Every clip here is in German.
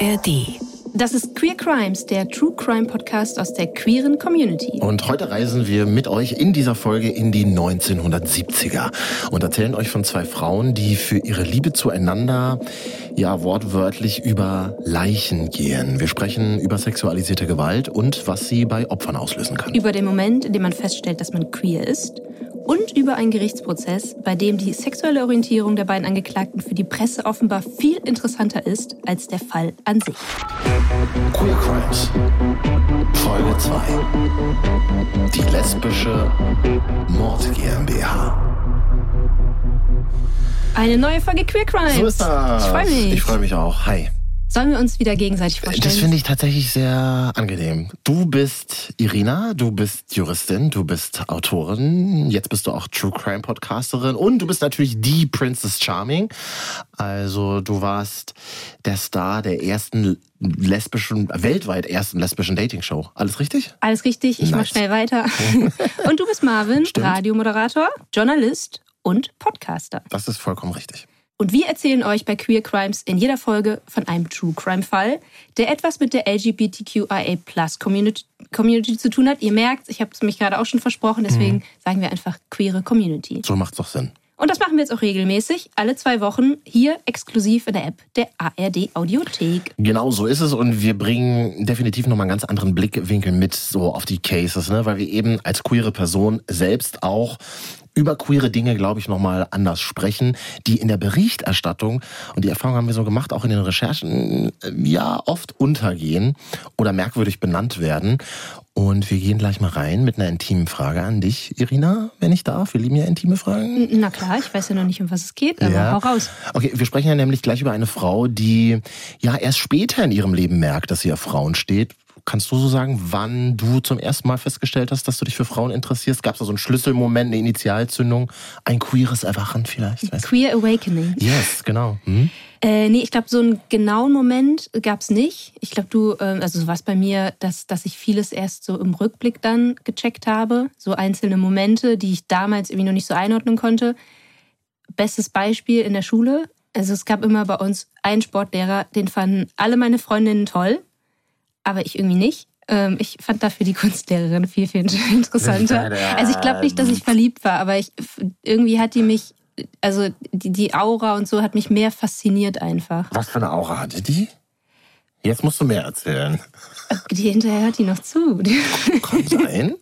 ARD. Das ist Queer Crimes, der True Crime Podcast aus der queeren Community. Und heute reisen wir mit euch in dieser Folge in die 1970er und erzählen euch von zwei Frauen, die für ihre Liebe zueinander ja wortwörtlich über Leichen gehen. Wir sprechen über sexualisierte Gewalt und was sie bei Opfern auslösen kann. Über den Moment, in dem man feststellt, dass man queer ist und über einen Gerichtsprozess, bei dem die sexuelle Orientierung der beiden Angeklagten für die Presse offenbar viel interessanter ist als der Fall an sich. Queer Crimes Folge 2 Die lesbische Mord GmbH Eine neue Folge Queer Crimes. So ist das. Ich freue mich. Ich freue mich auch. Hi. Sollen wir uns wieder gegenseitig vorstellen? Das finde ich tatsächlich sehr angenehm. Du bist Irina, du bist Juristin, du bist Autorin, jetzt bist du auch True Crime Podcasterin und du bist natürlich die Princess Charming. Also du warst der Star der ersten lesbischen, weltweit ersten lesbischen Dating-Show. Alles richtig? Alles richtig, ich Nice. mach schnell weiter. und du bist Marvin, Stimmt. Radiomoderator, Journalist und Podcaster. Das ist vollkommen richtig. Und wir erzählen euch bei Queer Crimes in jeder Folge von einem True Crime Fall, der etwas mit der LGBTQIA Community, Community zu tun hat. Ihr merkt, ich habe es mich gerade auch schon versprochen, deswegen Mhm. sagen wir einfach queere Community. So macht's doch Sinn. Und das machen wir jetzt auch regelmäßig, alle zwei Wochen, hier exklusiv in der App der ARD Audiothek. Genau so ist es und wir bringen definitiv nochmal einen ganz anderen Blickwinkel mit so auf die Cases, ne? weil wir eben als queere Person selbst auch über queere Dinge, glaube ich, nochmal anders sprechen, die in der Berichterstattung, und die Erfahrung haben wir so gemacht, auch in den Recherchen, äh, ja, oft untergehen oder merkwürdig benannt werden. Und wir gehen gleich mal rein mit einer intimen Frage an dich, Irina, wenn ich darf. Wir lieben ja intime Fragen. Na klar, ich weiß ja noch nicht, um was es geht, aber Ja. hau raus. Okay, wir sprechen ja nämlich gleich über eine Frau, die ja erst später in ihrem Leben merkt, dass sie auf Frauen steht. Kannst du so sagen, wann du zum ersten Mal festgestellt hast, dass du dich für Frauen interessierst? Gab es da so einen Schlüsselmoment, eine Initialzündung, ein queeres Erwachen vielleicht? Queer Awakening. Yes, genau. Hm? Äh, nee, ich glaube, so einen genauen Moment gab's nicht. Ich glaube, du, ähm, also so war es bei mir, dass, dass ich vieles erst so im Rückblick dann gecheckt habe. So einzelne Momente, die ich damals irgendwie noch nicht so einordnen konnte. Bestes Beispiel in der Schule. Also es gab immer bei uns einen Sportlehrer, den fanden alle meine Freundinnen toll, aber ich irgendwie nicht. Ähm, ich fand dafür die Kunstlehrerin viel, viel interessanter. Also ich glaube nicht, dass ich verliebt war, aber ich, irgendwie hat die mich, also die, die Aura und so hat mich mehr fasziniert einfach. Was für eine Aura hatte die? Jetzt musst du mehr erzählen. Die hinterher hört die noch zu. Kann sein.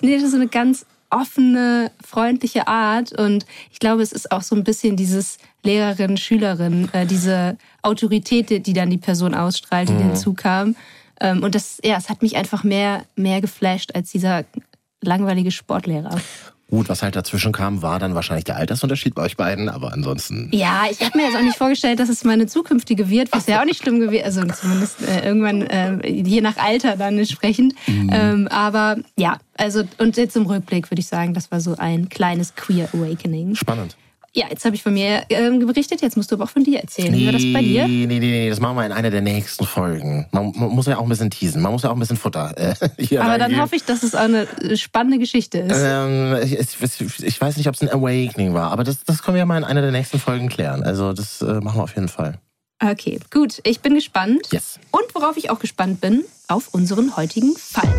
nee, das ist so eine ganz offene, freundliche Art. Und ich glaube, es ist auch so ein bisschen dieses Lehrerin, Schülerin, äh, diese Autorität, die- dann die Person ausstrahlt, die hinzukam. Ähm, und das, ja, es hat mich einfach mehr, mehr geflasht als dieser langweilige Sportlehrer. Gut, was halt dazwischen kam, war dann wahrscheinlich der Altersunterschied bei euch beiden, aber ansonsten. Ja, ich habe mir jetzt auch nicht vorgestellt, dass es meine zukünftige wird, was ja auch nicht schlimm gewesen Also zumindest äh, irgendwann, äh, je nach Alter dann entsprechend. Ähm, aber ja, also und jetzt im Rückblick würde ich sagen, das war so ein kleines Queer Awakening. Spannend. Ja, jetzt habe ich von mir ähm, berichtet, jetzt musst du aber auch von dir erzählen. Wie war das bei dir? Nee, nee, nee, das machen wir in einer der nächsten Folgen. Man, man muss ja auch ein bisschen teasen, man muss ja auch ein bisschen Futter. Äh, hier Aber dann hoffe ich, dass es eine äh, spannende Geschichte ist. Ähm, ich, ich, weiß nicht, ob es ein Awakening war, aber das, das können wir ja mal in einer der nächsten Folgen klären. Also das äh, machen wir auf jeden Fall. Okay, gut. Ich bin gespannt. Yes. Und worauf ich auch gespannt bin, auf unseren heutigen Fall.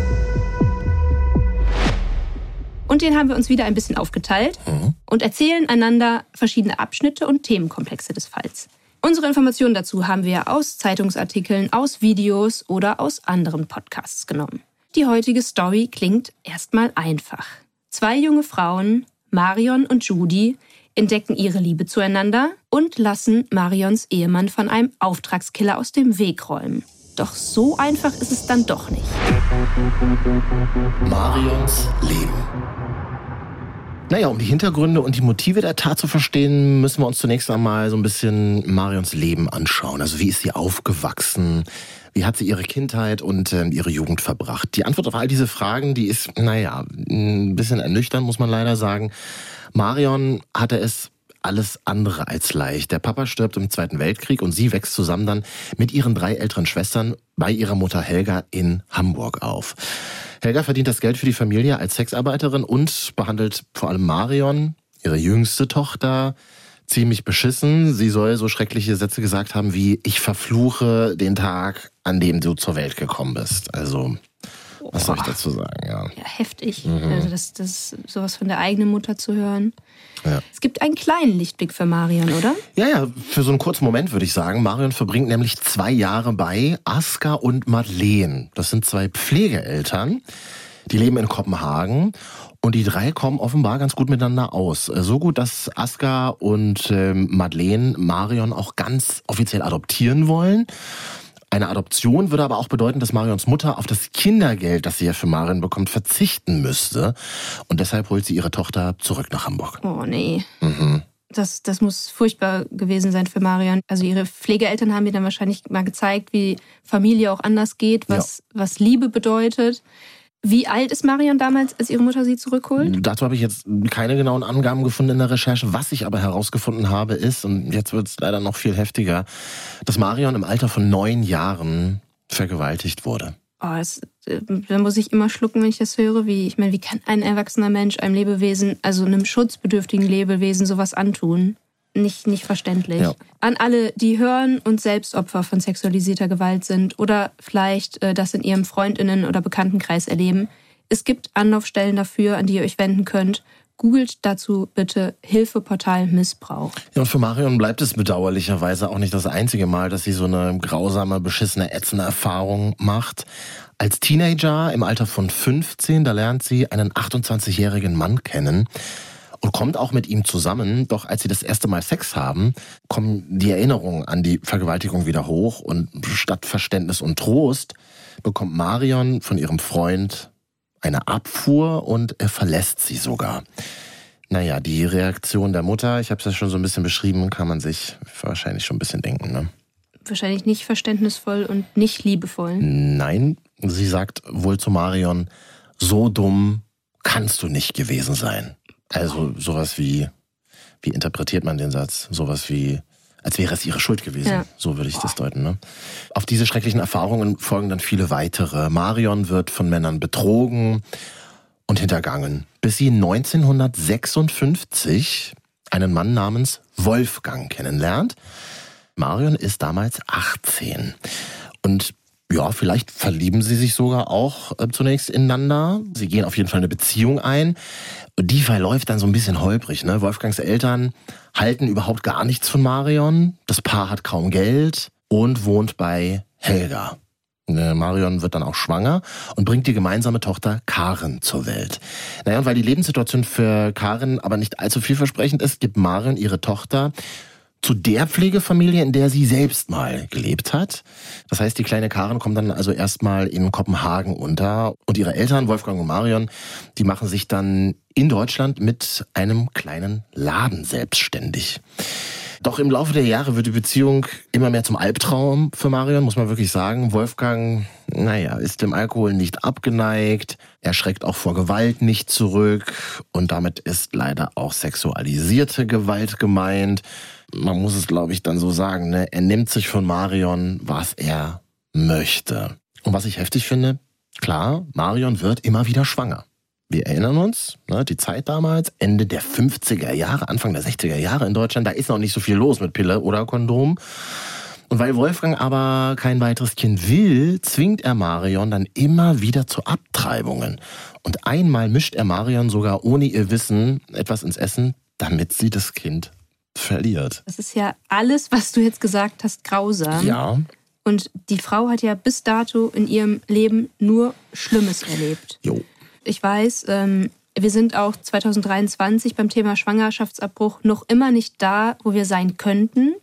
Und den haben wir uns wieder ein bisschen aufgeteilt und erzählen einander verschiedene Abschnitte und Themenkomplexe des Falls. Unsere Informationen dazu haben wir aus Zeitungsartikeln, aus Videos oder aus anderen Podcasts genommen. Die heutige Story klingt erstmal einfach. Zwei junge Frauen, Marion und Judy, entdecken ihre Liebe zueinander und lassen Marions Ehemann von einem Auftragskiller aus dem Weg räumen. Doch so einfach ist es dann doch nicht. Marions Leben. Naja, um die Hintergründe und die Motive der Tat zu verstehen, müssen wir uns zunächst einmal so ein bisschen Marions Leben anschauen. Also wie ist sie aufgewachsen? Wie hat sie ihre Kindheit und ähm, ihre Jugend verbracht? Die Antwort auf all diese Fragen, die ist, naja, ein bisschen ernüchternd, muss man leider sagen. Marion hatte es alles andere als leicht. Der Papa stirbt im Zweiten Weltkrieg und sie wächst zusammen dann mit ihren drei älteren Schwestern bei ihrer Mutter Helga in Hamburg auf. Helga verdient das Geld für die Familie als Sexarbeiterin und behandelt vor allem Marion, ihre jüngste Tochter, ziemlich beschissen. Sie soll so schreckliche Sätze gesagt haben wie, ich verfluche den Tag, an dem du zur Welt gekommen bist. Also, was soll ich dazu sagen, ja. Ja, heftig. Mhm. Also das, das sowas von der eigenen Mutter zu hören. Ja. Es gibt einen kleinen Lichtblick für Marion, oder? Ja, ja, für so einen kurzen Moment würde ich sagen. Marion verbringt nämlich zwei Jahre bei Aska und Madeleine. Das sind zwei Pflegeeltern. Die leben in Kopenhagen und die drei kommen offenbar ganz gut miteinander aus. So gut, dass Aska und ähm, Madeleine Marion auch ganz offiziell adoptieren wollen. Eine Adoption würde aber auch bedeuten, dass Marions Mutter auf das Kindergeld, das sie ja für Marion bekommt, verzichten müsste. Und deshalb holt sie ihre Tochter zurück nach Hamburg. Oh nee. Mhm. Das, das muss furchtbar gewesen sein für Marion. Also ihre Pflegeeltern haben ihr dann wahrscheinlich mal gezeigt, wie Familie auch anders geht, was, ja. was Liebe bedeutet. Wie alt ist Marion damals, als ihre Mutter sie zurückholt? Dazu habe ich jetzt keine genauen Angaben gefunden in der Recherche. Was ich aber herausgefunden habe, ist, und jetzt wird es leider noch viel heftiger, dass Marion im Alter von neun Jahren vergewaltigt wurde. Oh, es, äh, da muss ich immer schlucken, wenn ich das höre. Wie, ich meine, wie kann ein erwachsener Mensch einem Lebewesen, also einem schutzbedürftigen Lebewesen, sowas antun? Nicht, nicht verständlich. Ja. An alle, die hören und selbst Opfer von sexualisierter Gewalt sind oder vielleicht äh, das in ihrem Freundinnen- oder Bekanntenkreis erleben. Es gibt Anlaufstellen dafür, an die ihr euch wenden könnt. Googelt dazu bitte Hilfeportal Missbrauch. Ja, und für Marion bleibt es bedauerlicherweise auch nicht das einzige Mal, dass sie so eine grausame, beschissene, ätzende Erfahrung macht. Als Teenager im Alter von 15, da lernt sie einen 28-jährigen Mann kennen und kommt auch mit ihm zusammen. Doch als sie das erste Mal Sex haben, kommen die Erinnerungen an die Vergewaltigung wieder hoch und statt Verständnis und Trost bekommt Marion von ihrem Freund eine Abfuhr und er verlässt sie sogar. Naja, die Reaktion der Mutter, ich habe es ja schon so ein bisschen beschrieben, kann man sich wahrscheinlich schon ein bisschen denken. Ne? Wahrscheinlich nicht verständnisvoll und nicht liebevoll. Nein, sie sagt wohl zu Marion, so dumm kannst du nicht gewesen sein. Also sowas wie, wie interpretiert man den Satz? Sowas wie, als wäre es ihre Schuld gewesen. Ja. So würde ich das deuten. Ne? Auf diese schrecklichen Erfahrungen folgen dann viele weitere. Marion wird von Männern betrogen und hintergangen, bis sie 1956 einen Mann namens Wolfgang kennenlernt. Marion ist damals 18. Und ja, vielleicht verlieben sie sich sogar auch äh, zunächst ineinander. Sie gehen auf jeden Fall eine Beziehung ein. Und die verläuft dann so ein bisschen holprig. Ne? Wolfgangs Eltern halten überhaupt gar nichts von Marion. Das Paar hat kaum Geld und wohnt bei Helga. Äh, Marion wird dann auch schwanger und bringt die gemeinsame Tochter Karen zur Welt. Naja, und weil die Lebenssituation für Karen aber nicht allzu vielversprechend ist, gibt Marion ihre Tochter zu der Pflegefamilie, in der sie selbst mal gelebt hat. Das heißt, die kleine Karen kommt dann also erstmal in Kopenhagen unter und ihre Eltern, Wolfgang und Marion, die machen sich dann in Deutschland mit einem kleinen Laden selbstständig. Doch im Laufe der Jahre wird die Beziehung immer mehr zum Albtraum für Marion, muss man wirklich sagen. Wolfgang, naja, ist dem Alkohol nicht abgeneigt. Er schreckt auch vor Gewalt nicht zurück. Und damit ist leider auch sexualisierte Gewalt gemeint man muss es, glaube ich, dann so sagen, ne? er nimmt sich von Marion, was er möchte. Und was ich heftig finde, klar, Marion wird immer wieder schwanger. Wir erinnern uns, ne, die Zeit damals, Ende der 50er Jahre, Anfang der 60er Jahre in Deutschland, da ist noch nicht so viel los mit Pille oder Kondom. Und weil Wolfgang aber kein weiteres Kind will, zwingt er Marion dann immer wieder zu Abtreibungen. Und einmal mischt er Marion sogar ohne ihr Wissen etwas ins Essen, damit sie das Kind verliert. Das ist ja alles, was du jetzt gesagt hast, grausam. Ja. Und die Frau hat ja bis dato in ihrem Leben nur Schlimmes erlebt. Jo. Ich weiß, ähm, wir sind auch 2023 beim Thema Schwangerschaftsabbruch noch immer nicht da, wo wir sein könnten.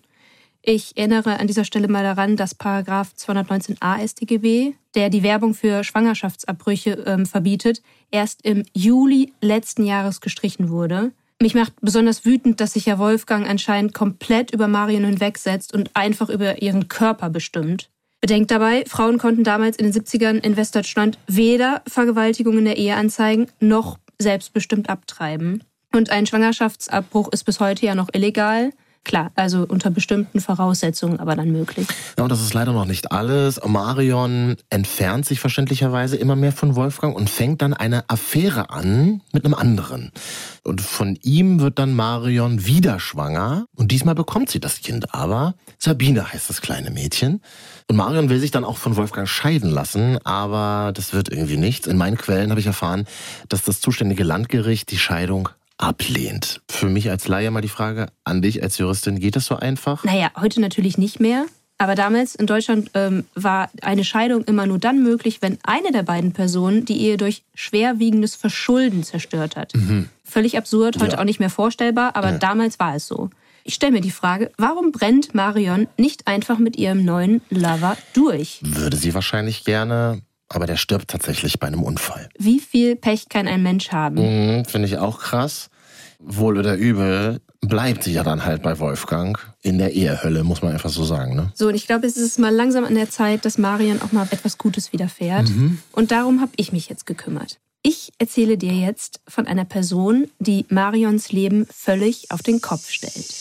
Ich erinnere an dieser Stelle mal daran, dass Paragraph 219a StGB, der die Werbung für Schwangerschaftsabbrüche ähm, verbietet, erst im Juli letzten Jahres gestrichen wurde. Mich macht besonders wütend, dass sich ja Wolfgang anscheinend komplett über Marion hinwegsetzt und einfach über ihren Körper bestimmt. Bedenkt dabei, Frauen konnten damals in den 70ern in Westdeutschland weder Vergewaltigung in der Ehe anzeigen, noch selbstbestimmt abtreiben. Und ein Schwangerschaftsabbruch ist bis heute ja noch illegal. Klar, also unter bestimmten Voraussetzungen aber dann möglich. Ja, und das ist leider noch nicht alles. Marion entfernt sich verständlicherweise immer mehr von Wolfgang und fängt dann eine Affäre an mit einem anderen. Und von ihm wird dann Marion wieder schwanger. Und diesmal bekommt sie das Kind aber. Sabine heißt das kleine Mädchen. Und Marion will sich dann auch von Wolfgang scheiden lassen, aber das wird irgendwie nichts. In meinen Quellen habe ich erfahren, dass das zuständige Landgericht die Scheidung ablehnt. Für mich als Laie mal die Frage an dich als Juristin, geht das so einfach? Naja, heute natürlich nicht mehr. Aber damals in Deutschland ähm, war eine Scheidung immer nur dann möglich, wenn eine der beiden Personen die Ehe durch schwerwiegendes Verschulden zerstört hat. Mhm. Völlig absurd, heute ja. auch nicht mehr vorstellbar, aber ja. damals war es so. Ich stelle mir die Frage, warum brennt Marion nicht einfach mit ihrem neuen Lover durch? Würde sie wahrscheinlich gerne, aber der stirbt tatsächlich bei einem Unfall. Wie viel Pech kann ein Mensch haben? Mhm, Finde ich auch krass. Wohl oder übel bleibt sie ja dann halt bei Wolfgang in der Ehehölle, muss man einfach so sagen. Ne? So, und ich glaube, es ist mal langsam an der Zeit, dass Marion auch mal etwas Gutes widerfährt. Mhm. Und darum habe ich mich jetzt gekümmert. Ich erzähle dir jetzt von einer Person, die Marions Leben völlig auf den Kopf stellt.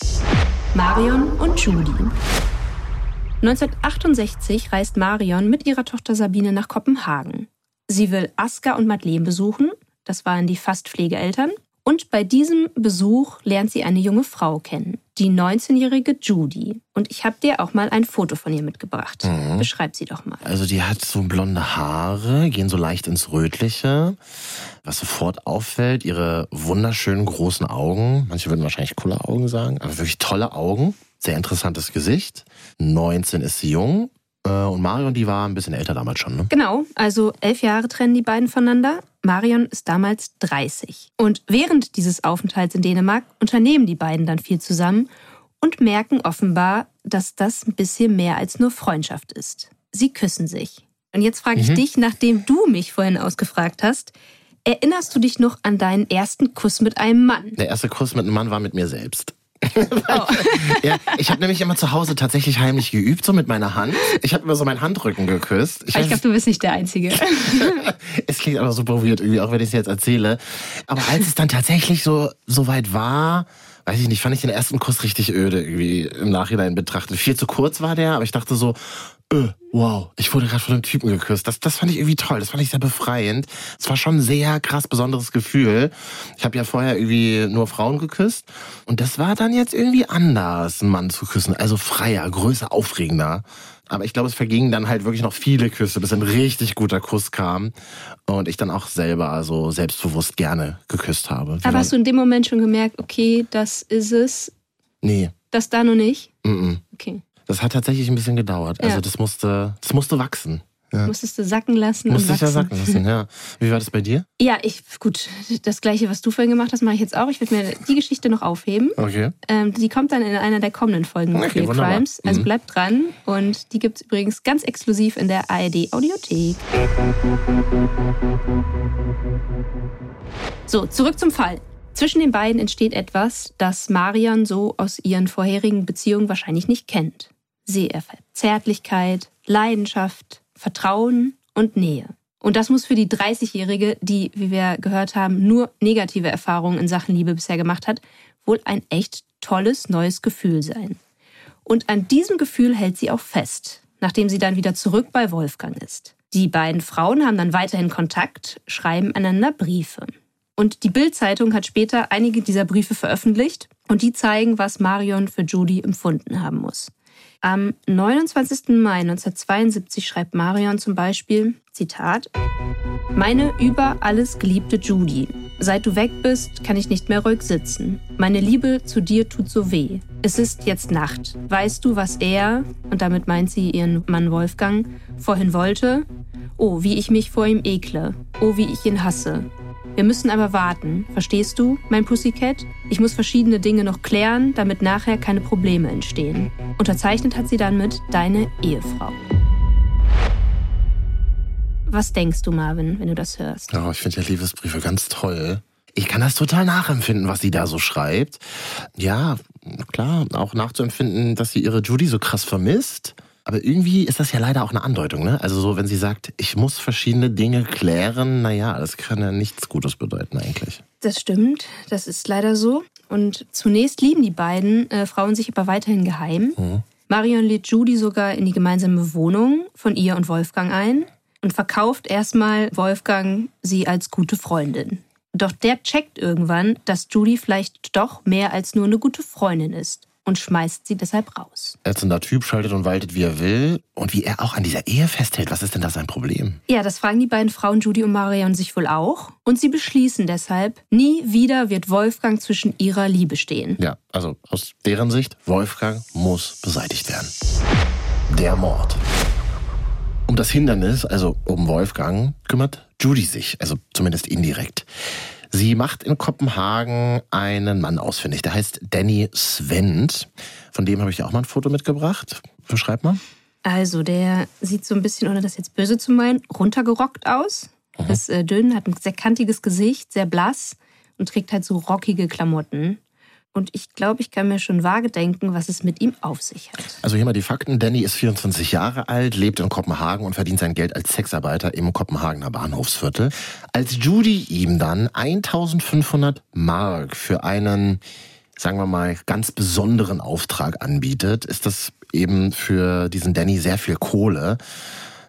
Marion und Judy. 1968 reist Marion mit ihrer Tochter Sabine nach Kopenhagen. Sie will Aska und Madeleine besuchen, das waren die Fastpflegeeltern, und bei diesem Besuch lernt sie eine junge Frau kennen, die 19-jährige Judy. Und ich habe dir auch mal ein Foto von ihr mitgebracht. Mhm. Beschreib sie doch mal. Also die hat so blonde Haare, gehen so leicht ins Rötliche. Was sofort auffällt, ihre wunderschönen großen Augen. Manche würden wahrscheinlich coole Augen sagen, aber wirklich tolle Augen. Sehr interessantes Gesicht. 19 ist sie jung. Äh, und Marion, die war ein bisschen älter damals schon, ne? Genau, also elf Jahre trennen die beiden voneinander. Marion ist damals 30. Und während dieses Aufenthalts in Dänemark unternehmen die beiden dann viel zusammen und merken offenbar, dass das ein bisschen mehr als nur Freundschaft ist. Sie küssen sich. Und jetzt frage ich mhm. dich, nachdem du mich vorhin ausgefragt hast, erinnerst du dich noch an deinen ersten Kuss mit einem Mann? Der erste Kuss mit einem Mann war mit mir selbst. Oh. ja, ich habe nämlich immer zu Hause tatsächlich heimlich geübt, so mit meiner Hand. Ich habe immer so meinen Handrücken geküsst. Ich, ich glaube, du bist nicht der Einzige. es klingt aber so probiert irgendwie, auch wenn ich es jetzt erzähle. Aber als es dann tatsächlich so, so weit war, weiß ich nicht, fand ich den ersten Kuss richtig öde irgendwie im Nachhinein betrachtet. Viel zu kurz war der, aber ich dachte so, öh, wow, ich wurde gerade von einem Typen geküsst. Das, das fand ich irgendwie toll, das fand ich sehr befreiend. Es war schon ein sehr krass besonderes Gefühl. Ich habe ja vorher irgendwie nur Frauen geküsst und das war dann jetzt irgendwie anders, einen Mann zu küssen. Also freier, größer, aufregender. Aber ich glaube, es vergingen dann halt wirklich noch viele Küsse, bis ein richtig guter Kuss kam und ich dann auch selber so selbstbewusst gerne geküsst habe. Aber hast du in dem Moment schon gemerkt, okay, das ist es? Nee. Das da noch nicht? Mm, -mm. Okay. Das hat tatsächlich ein bisschen gedauert. Also das musste, das musste wachsen. Ja. Musstest du sacken lassen. Musste ich ja sacken lassen, ja. Wie war das bei dir? Ja, ich, gut, das gleiche, was du vorhin gemacht hast, mache ich jetzt auch. Ich werde mir die Geschichte noch aufheben. Okay. Ähm, die kommt dann in einer der kommenden Folgen okay, Real Crimes. Also mhm. bleibt dran. Und die gibt es übrigens ganz exklusiv in der ARD Audiothek. So, zurück zum Fall. Zwischen den beiden entsteht etwas, das Marion so aus ihren vorherigen Beziehungen wahrscheinlich nicht kennt. Sie erfährt Zärtlichkeit, Leidenschaft, Vertrauen und Nähe. Und das muss für die 30-Jährige, die, wie wir gehört haben, nur negative Erfahrungen in Sachen Liebe bisher gemacht hat, wohl ein echt tolles neues Gefühl sein. Und an diesem Gefühl hält sie auch fest, nachdem sie dann wieder zurück bei Wolfgang ist. Die beiden Frauen haben dann weiterhin Kontakt, schreiben einander Briefe. Und die Bild-Zeitung hat später einige dieser Briefe veröffentlicht und die zeigen, was Marion für Judy empfunden haben muss. Am 29. Mai 1972 schreibt Marion zum Beispiel, Zitat, Meine über alles geliebte Judy, seit du weg bist, kann ich nicht mehr ruhig sitzen. Meine Liebe zu dir tut so weh. Es ist jetzt Nacht. Weißt du, was er, und damit meint sie ihren Mann Wolfgang, vorhin wollte? Oh, wie ich mich vor ihm ekle. Oh, wie ich ihn hasse. Wir müssen aber warten, verstehst du, mein Pussycat? Ich muss verschiedene Dinge noch klären, damit nachher keine Probleme entstehen. Unterzeichnet hat sie dann mit Deine Ehefrau. Was denkst du, Marvin, wenn du das hörst? Ja, ich finde ja Liebesbriefe ganz toll. Ich kann das total nachempfinden, was sie da so schreibt. Ja, klar, auch nachzuempfinden, dass sie ihre Judy so krass vermisst. Aber irgendwie ist das ja leider auch eine Andeutung, ne? Also so, wenn sie sagt, ich muss verschiedene Dinge klären, naja, das kann ja nichts Gutes bedeuten eigentlich. Das stimmt, das ist leider so. Und zunächst lieben die beiden äh, Frauen sich aber weiterhin geheim. Mhm. Marion lädt Judy sogar in die gemeinsame Wohnung von ihr und Wolfgang ein und verkauft erstmal Wolfgang sie als gute Freundin. Doch der checkt irgendwann, dass Judy vielleicht doch mehr als nur eine gute Freundin ist und schmeißt sie deshalb raus. Ätzender Typ schaltet und waltet, wie er will. Und wie er auch an dieser Ehe festhält. Was ist denn da sein Problem? Ja, das fragen die beiden Frauen Judy und Marion sich wohl auch. Und sie beschließen deshalb, nie wieder wird Wolfgang zwischen ihrer Liebe stehen. Ja, also aus deren Sicht, Wolfgang muss beseitigt werden. Der Mord. Um das Hindernis, also um Wolfgang, kümmert Judy sich, also zumindest indirekt. Sie macht in Kopenhagen einen Mann ausfindig, der heißt Danny Svend. Von dem habe ich auch mal ein Foto mitgebracht. Beschreib mal. Also, der sieht so ein bisschen, ohne das jetzt böse zu meinen, runtergerockt aus. Mhm. Ist äh, dünn, hat ein sehr kantiges Gesicht, sehr blass und trägt halt so rockige Klamotten. Und ich glaube, ich kann mir schon vage denken, was es mit ihm auf sich hat. Also hier mal die Fakten. Danny ist 24 Jahre alt, lebt in Kopenhagen und verdient sein Geld als Sexarbeiter im Kopenhagener Bahnhofsviertel. Als Judy ihm dann 1500 Mark für einen, sagen wir mal, ganz besonderen Auftrag anbietet, ist das eben für diesen Danny sehr viel Kohle.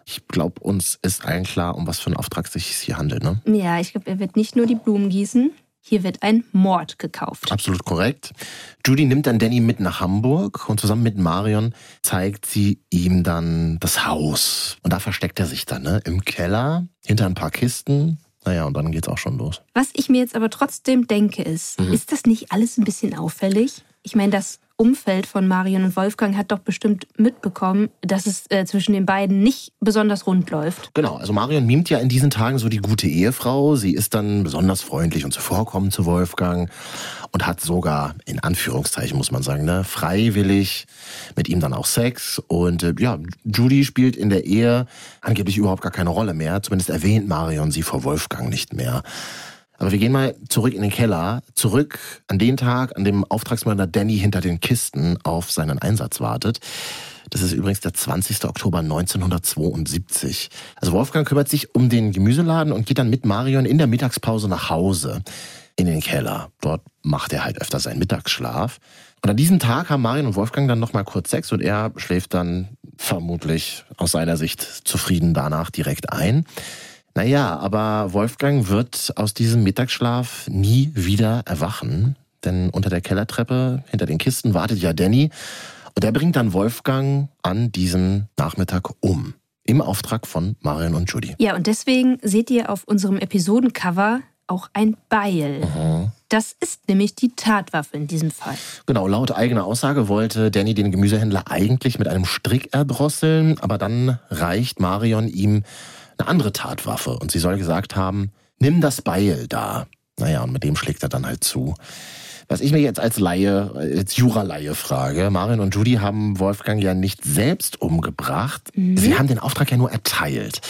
Ich glaube, uns ist allen klar, um was für einen Auftrag sich hier handelt. Ne? Ja, ich glaube, er wird nicht nur die Blumen gießen. Hier wird ein Mord gekauft. Absolut korrekt. Judy nimmt dann Danny mit nach Hamburg und zusammen mit Marion zeigt sie ihm dann das Haus. Und da versteckt er sich dann ne? im Keller hinter ein paar Kisten. Naja, und dann geht's auch schon los. Was ich mir jetzt aber trotzdem denke, ist, mhm. ist das nicht alles ein bisschen auffällig? Ich meine, das Umfeld von Marion und Wolfgang hat doch bestimmt mitbekommen, dass es äh, zwischen den beiden nicht besonders rund läuft. Genau, also Marion mimt ja in diesen Tagen so die gute Ehefrau. Sie ist dann besonders freundlich und zuvorkommend zu Wolfgang und hat sogar, in Anführungszeichen muss man sagen, ne, freiwillig mit ihm dann auch Sex. Und äh, ja, Judy spielt in der Ehe angeblich überhaupt gar keine Rolle mehr. Zumindest erwähnt Marion sie vor Wolfgang nicht mehr. Aber wir gehen mal zurück in den Keller, zurück an den Tag, an dem Auftragsmörder Danny hinter den Kisten auf seinen Einsatz wartet. Das ist übrigens der 20. Oktober 1972. Also Wolfgang kümmert sich um den Gemüseladen und geht dann mit Marion in der Mittagspause nach Hause in den Keller. Dort macht er halt öfter seinen Mittagsschlaf. Und an diesem Tag haben Marion und Wolfgang dann nochmal kurz Sex und er schläft dann vermutlich aus seiner Sicht zufrieden danach direkt ein. Naja, aber Wolfgang wird aus diesem Mittagsschlaf nie wieder erwachen, denn unter der Kellertreppe hinter den Kisten wartet ja Danny und er bringt dann Wolfgang an diesem Nachmittag um. Im Auftrag von Marion und Judy. Ja, und deswegen seht ihr auf unserem Episodencover auch ein Beil. Mhm. Das ist nämlich die Tatwaffe in diesem Fall. Genau, laut eigener Aussage wollte Danny den Gemüsehändler eigentlich mit einem Strick erdrosseln, aber dann reicht Marion ihm eine andere Tatwaffe. Und sie soll gesagt haben, nimm das Beil da. Naja, und mit dem schlägt er dann halt zu. Was ich mir jetzt als Laie, als Jura-Laie frage, Marion und Judy haben Wolfgang ja nicht selbst umgebracht. Mhm. Sie haben den Auftrag ja nur erteilt.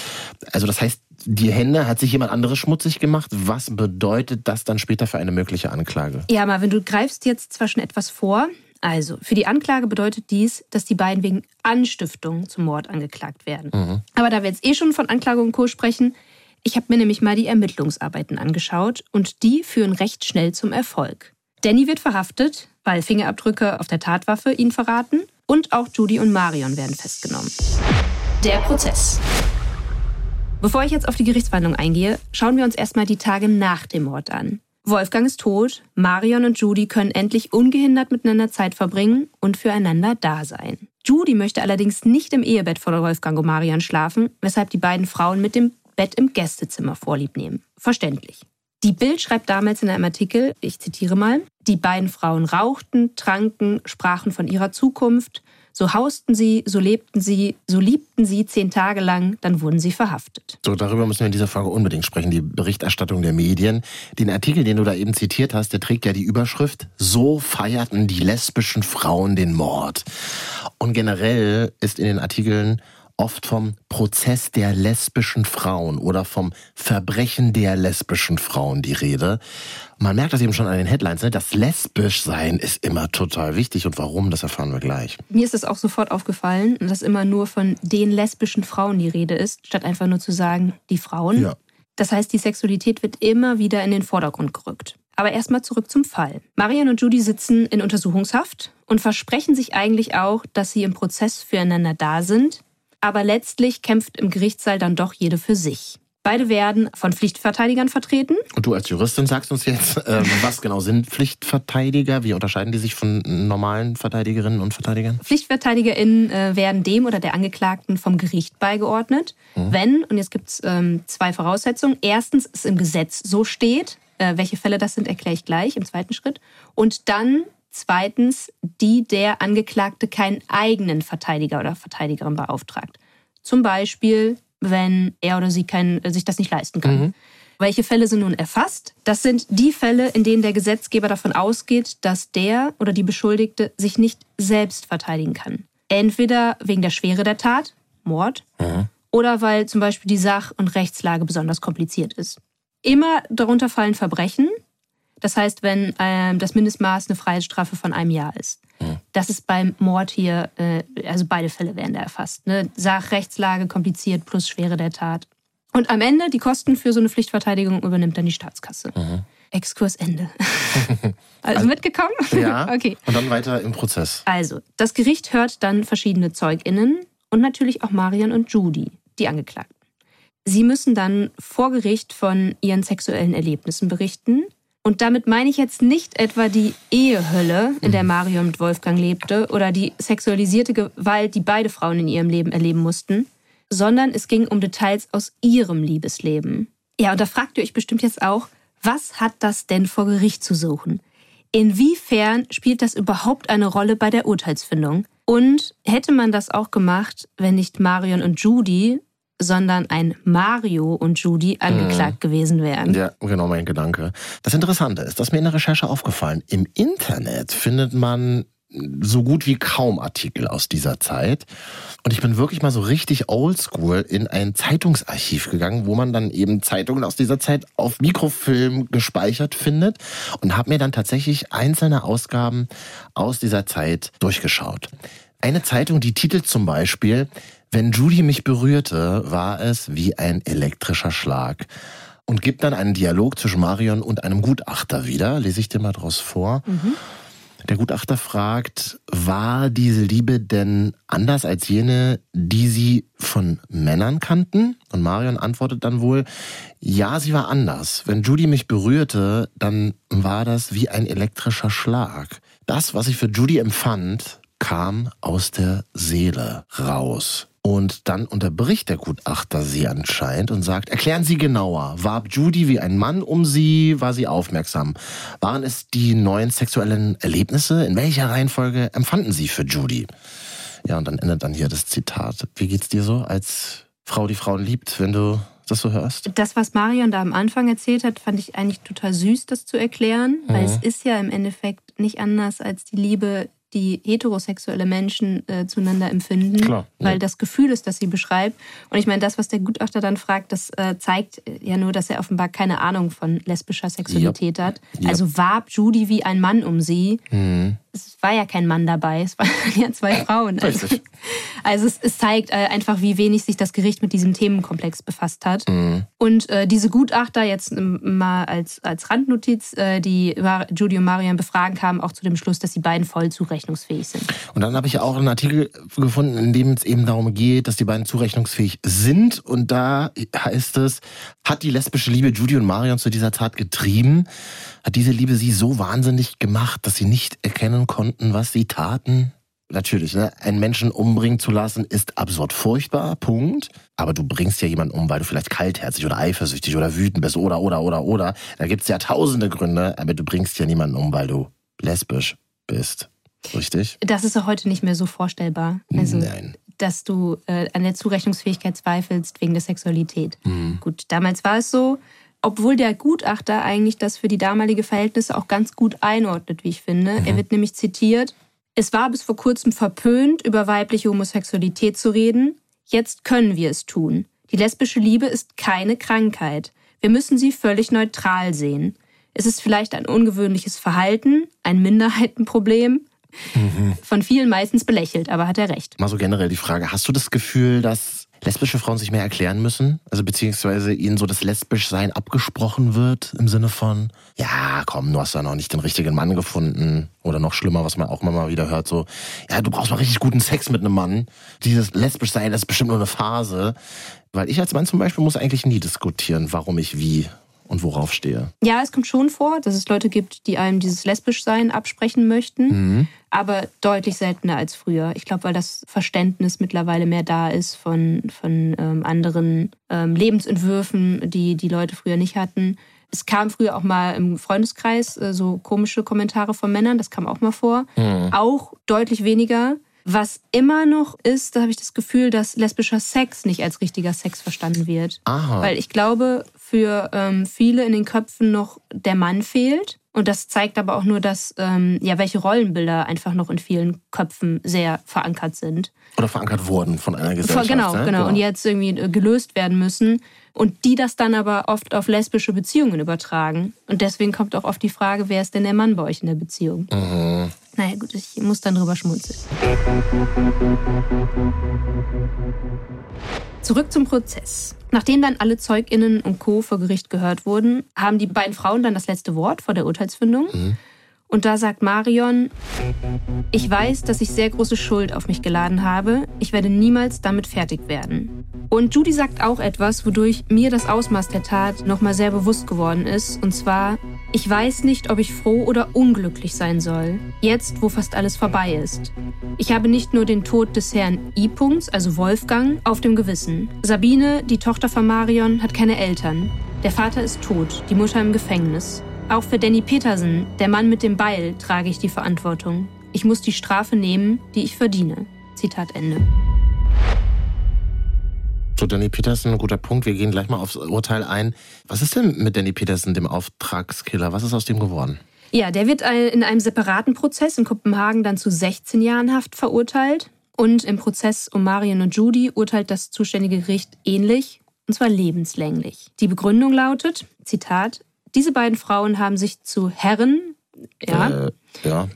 Also das heißt, die Hände hat sich jemand anderes schmutzig gemacht. Was bedeutet das dann später für eine mögliche Anklage? Ja, Marvin, du greifst jetzt zwar schon etwas vor. Also, für die Anklage bedeutet dies, dass die beiden wegen Anstiftung zum Mord angeklagt werden. Mhm. Aber da wir jetzt eh schon von Anklage und Co. sprechen, ich habe mir nämlich mal die Ermittlungsarbeiten angeschaut und die führen recht schnell zum Erfolg. Danny wird verhaftet, weil Fingerabdrücke auf der Tatwaffe ihn verraten und auch Judy und Marion werden festgenommen. Der Prozess. Bevor ich jetzt auf die Gerichtsverhandlung eingehe, schauen wir uns erstmal die Tage nach dem Mord an. Wolfgang ist tot, Marion und Judy können endlich ungehindert miteinander Zeit verbringen und füreinander da sein. Judy möchte allerdings nicht im Ehebett von Wolfgang und Marion schlafen, weshalb die beiden Frauen mit dem Bett im Gästezimmer vorlieb nehmen. Verständlich. Die Bild schreibt damals in einem Artikel, ich zitiere mal, die beiden Frauen rauchten, tranken, sprachen von ihrer Zukunft, so hausten sie, so lebten sie, so liebten sie zehn Tage lang, dann wurden sie verhaftet. So, darüber müssen wir in dieser Frage unbedingt sprechen, die Berichterstattung der Medien. Den Artikel, den du da eben zitiert hast, der trägt ja die Überschrift So feierten die lesbischen Frauen den Mord. Und generell ist in den Artikeln oft vom Prozess der lesbischen Frauen oder vom Verbrechen der lesbischen Frauen die Rede. Man merkt das eben schon an den Headlines, ne? das lesbisch sein ist immer total wichtig und warum, das erfahren wir gleich. Mir ist es auch sofort aufgefallen, dass immer nur von den lesbischen Frauen die Rede ist, statt einfach nur zu sagen, die Frauen. Ja. Das heißt, die Sexualität wird immer wieder in den Vordergrund gerückt. Aber erstmal zurück zum Fall. Marion und Judy sitzen in Untersuchungshaft und versprechen sich eigentlich auch, dass sie im Prozess füreinander da sind. Aber letztlich kämpft im Gerichtssaal dann doch jede für sich. Beide werden von Pflichtverteidigern vertreten. Und du als Juristin sagst uns jetzt, ähm, was genau sind Pflichtverteidiger? Wie unterscheiden die sich von normalen Verteidigerinnen und Verteidigern? PflichtverteidigerInnen äh, werden dem oder der Angeklagten vom Gericht beigeordnet, mhm. wenn, und jetzt gibt es ähm, zwei Voraussetzungen, erstens es im Gesetz so steht, äh, welche Fälle das sind, erkläre ich gleich im zweiten Schritt, und dann zweitens die der Angeklagte keinen eigenen Verteidiger oder Verteidigerin beauftragt. Zum Beispiel wenn er oder sie kein, sich das nicht leisten kann. Mhm. Welche Fälle sind nun erfasst? Das sind die Fälle, in denen der Gesetzgeber davon ausgeht, dass der oder die Beschuldigte sich nicht selbst verteidigen kann. Entweder wegen der Schwere der Tat, Mord, mhm. oder weil zum Beispiel die Sach- und Rechtslage besonders kompliziert ist. Immer darunter fallen Verbrechen, das heißt, wenn äh, das Mindestmaß eine Freiheitsstrafe von einem Jahr ist. Mhm. Das ist beim Mord hier, äh, also beide Fälle werden da erfasst. Ne? Sachrechtslage kompliziert plus Schwere der Tat. Und am Ende, die Kosten für so eine Pflichtverteidigung übernimmt dann die Staatskasse. Mhm. Exkurs Ende. also mitgekommen? Ja. okay. Und dann weiter im Prozess. Also, das Gericht hört dann verschiedene ZeugInnen und natürlich auch Marian und Judy, die Angeklagten. Sie müssen dann vor Gericht von ihren sexuellen Erlebnissen berichten und damit meine ich jetzt nicht etwa die Ehehölle, in der Mario mit Wolfgang lebte, oder die sexualisierte Gewalt, die beide Frauen in ihrem Leben erleben mussten, sondern es ging um Details aus ihrem Liebesleben. Ja, und da fragt ihr euch bestimmt jetzt auch, was hat das denn vor Gericht zu suchen? Inwiefern spielt das überhaupt eine Rolle bei der Urteilsfindung? Und hätte man das auch gemacht, wenn nicht Marion und Judy sondern ein Mario und Judy angeklagt mhm. gewesen wären. Ja, genau mein Gedanke. Das Interessante ist, dass mir in der Recherche aufgefallen, im Internet findet man so gut wie kaum Artikel aus dieser Zeit. Und ich bin wirklich mal so richtig oldschool in ein Zeitungsarchiv gegangen, wo man dann eben Zeitungen aus dieser Zeit auf Mikrofilm gespeichert findet und habe mir dann tatsächlich einzelne Ausgaben aus dieser Zeit durchgeschaut. Eine Zeitung, die titelt zum Beispiel wenn Judy mich berührte, war es wie ein elektrischer Schlag. Und gibt dann einen Dialog zwischen Marion und einem Gutachter wieder. Lese ich dir mal draus vor. Mhm. Der Gutachter fragt, war diese Liebe denn anders als jene, die sie von Männern kannten? Und Marion antwortet dann wohl, ja, sie war anders. Wenn Judy mich berührte, dann war das wie ein elektrischer Schlag. Das, was ich für Judy empfand, kam aus der Seele raus. Und dann unterbricht der Gutachter sie anscheinend und sagt, erklären Sie genauer. War Judy wie ein Mann um sie? War sie aufmerksam? Waren es die neuen sexuellen Erlebnisse? In welcher Reihenfolge empfanden Sie für Judy? Ja, und dann endet dann hier das Zitat. Wie geht's dir so als Frau, die Frauen liebt, wenn du das so hörst? Das, was Marion da am Anfang erzählt hat, fand ich eigentlich total süß, das zu erklären, mhm. weil es ist ja im Endeffekt nicht anders als die Liebe, die heterosexuelle Menschen äh, zueinander empfinden, Klar, weil das Gefühl ist, das sie beschreibt. Und ich meine, das, was der Gutachter dann fragt, das äh, zeigt ja nur, dass er offenbar keine Ahnung von lesbischer Sexualität yep. hat. Yep. Also warb Judy wie ein Mann um sie. Mhm es war ja kein Mann dabei, es waren ja zwei Frauen. Also, also es, es, zeigt äh, einfach, wie wenig sich das Gericht mit diesem Themenkomplex befasst hat. Mhm. Und äh, diese Gutachter jetzt ähm, mal als, als Randnotiz, äh, die Judy und Marian befragen, kamen auch zu dem Schluss, dass die beiden voll zurechnungsfähig sind. Und dann habe ich auch einen Artikel gefunden, in dem es eben darum geht, dass die beiden zurechnungsfähig sind. Und da heißt es, hat die lesbische Liebe Judy und Marian zu dieser Tat getrieben? Hat diese Liebe sie so wahnsinnig gemacht, dass sie nicht erkennen konnten, was sie taten? Natürlich, ne? einen Menschen umbringen zu lassen, ist absurd furchtbar, Punkt. Aber du bringst ja jemanden um, weil du vielleicht kaltherzig oder eifersüchtig oder wütend bist oder, oder, oder, oder. Da gibt's ja tausende Gründe, aber du bringst ja niemanden um, weil du lesbisch bist. Richtig? Das ist auch heute nicht mehr so vorstellbar. Also, Nein. Dass du äh, an der Zurechnungsfähigkeit zweifelst wegen der Sexualität. Mhm. Gut, damals war es so, obwohl der Gutachter eigentlich das für die damalige Verhältnisse auch ganz gut einordnet, wie ich finde. Mhm. Er wird nämlich zitiert, es war bis vor kurzem verpönt, über weibliche Homosexualität zu reden. Jetzt können wir es tun. Die lesbische Liebe ist keine Krankheit. Wir müssen sie völlig neutral sehen. Es ist vielleicht ein ungewöhnliches Verhalten, ein Minderheitenproblem, mhm. von vielen meistens belächelt, aber hat er recht. Mal so generell die Frage, hast du das Gefühl, dass lesbische Frauen sich mehr erklären müssen? Also beziehungsweise ihnen so das Lesbischsein abgesprochen wird im Sinne von, ja, komm, du hast da noch nicht den richtigen Mann gefunden. Oder noch schlimmer, was man auch immer mal wieder hört, so, ja, du brauchst mal richtig guten Sex mit einem Mann. Dieses Lesbischsein, das ist bestimmt nur eine Phase. Weil ich als Mann zum Beispiel muss eigentlich nie diskutieren, warum ich wie und worauf stehe. Ja, es kommt schon vor, dass es Leute gibt, die einem dieses Lesbischsein absprechen möchten, mhm. aber deutlich seltener als früher. Ich glaube, weil das Verständnis mittlerweile mehr da ist von, von ähm, anderen ähm, Lebensentwürfen, die die Leute früher nicht hatten. Es kam früher auch mal im Freundeskreis äh, so komische Kommentare von Männern, das kam auch mal vor. Mhm. Auch deutlich weniger. Was immer noch ist, da habe ich das Gefühl, dass lesbischer Sex nicht als richtiger Sex verstanden wird. Aha. Weil ich glaube, für ähm, viele in den Köpfen noch der Mann fehlt. Und das zeigt aber auch nur, dass ähm, ja welche Rollenbilder einfach noch in vielen Köpfen sehr verankert sind. Oder verankert wurden von einer Gesellschaft. Genau, ne? genau. Und jetzt irgendwie äh, gelöst werden müssen. Und die das dann aber oft auf lesbische Beziehungen übertragen. Und deswegen kommt auch oft die Frage, wer ist denn der Mann bei euch in der Beziehung? Mhm. Naja, gut, ich muss dann drüber schmunzeln. Zurück zum Prozess. Nachdem dann alle ZeugInnen und Co. vor Gericht gehört wurden, haben die beiden Frauen dann das letzte Wort vor der Urteilsfindung. Mhm. Und da sagt Marion, ich weiß, dass ich sehr große Schuld auf mich geladen habe. Ich werde niemals damit fertig werden. Und Judy sagt auch etwas, wodurch mir das Ausmaß der Tat nochmal sehr bewusst geworden ist. Und zwar, ich weiß nicht, ob ich froh oder unglücklich sein soll, jetzt wo fast alles vorbei ist. Ich habe nicht nur den Tod des Herrn I. also Wolfgang, auf dem Gewissen. Sabine, die Tochter von Marion, hat keine Eltern. Der Vater ist tot, die Mutter im Gefängnis. Auch für Danny Petersen, der Mann mit dem Beil, trage ich die Verantwortung. Ich muss die Strafe nehmen, die ich verdiene. Zitat Ende. So, Danny Peterson, ein guter Punkt. Wir gehen gleich mal aufs Urteil ein. Was ist denn mit Danny Peterson, dem Auftragskiller? Was ist aus dem geworden? Ja, der wird in einem separaten Prozess in Kopenhagen dann zu 16 Jahren Haft verurteilt. Und im Prozess um Marion und Judy urteilt das zuständige Gericht ähnlich, und zwar lebenslänglich. Die Begründung lautet, Zitat, diese beiden Frauen haben sich zu Herren, ja, äh, ja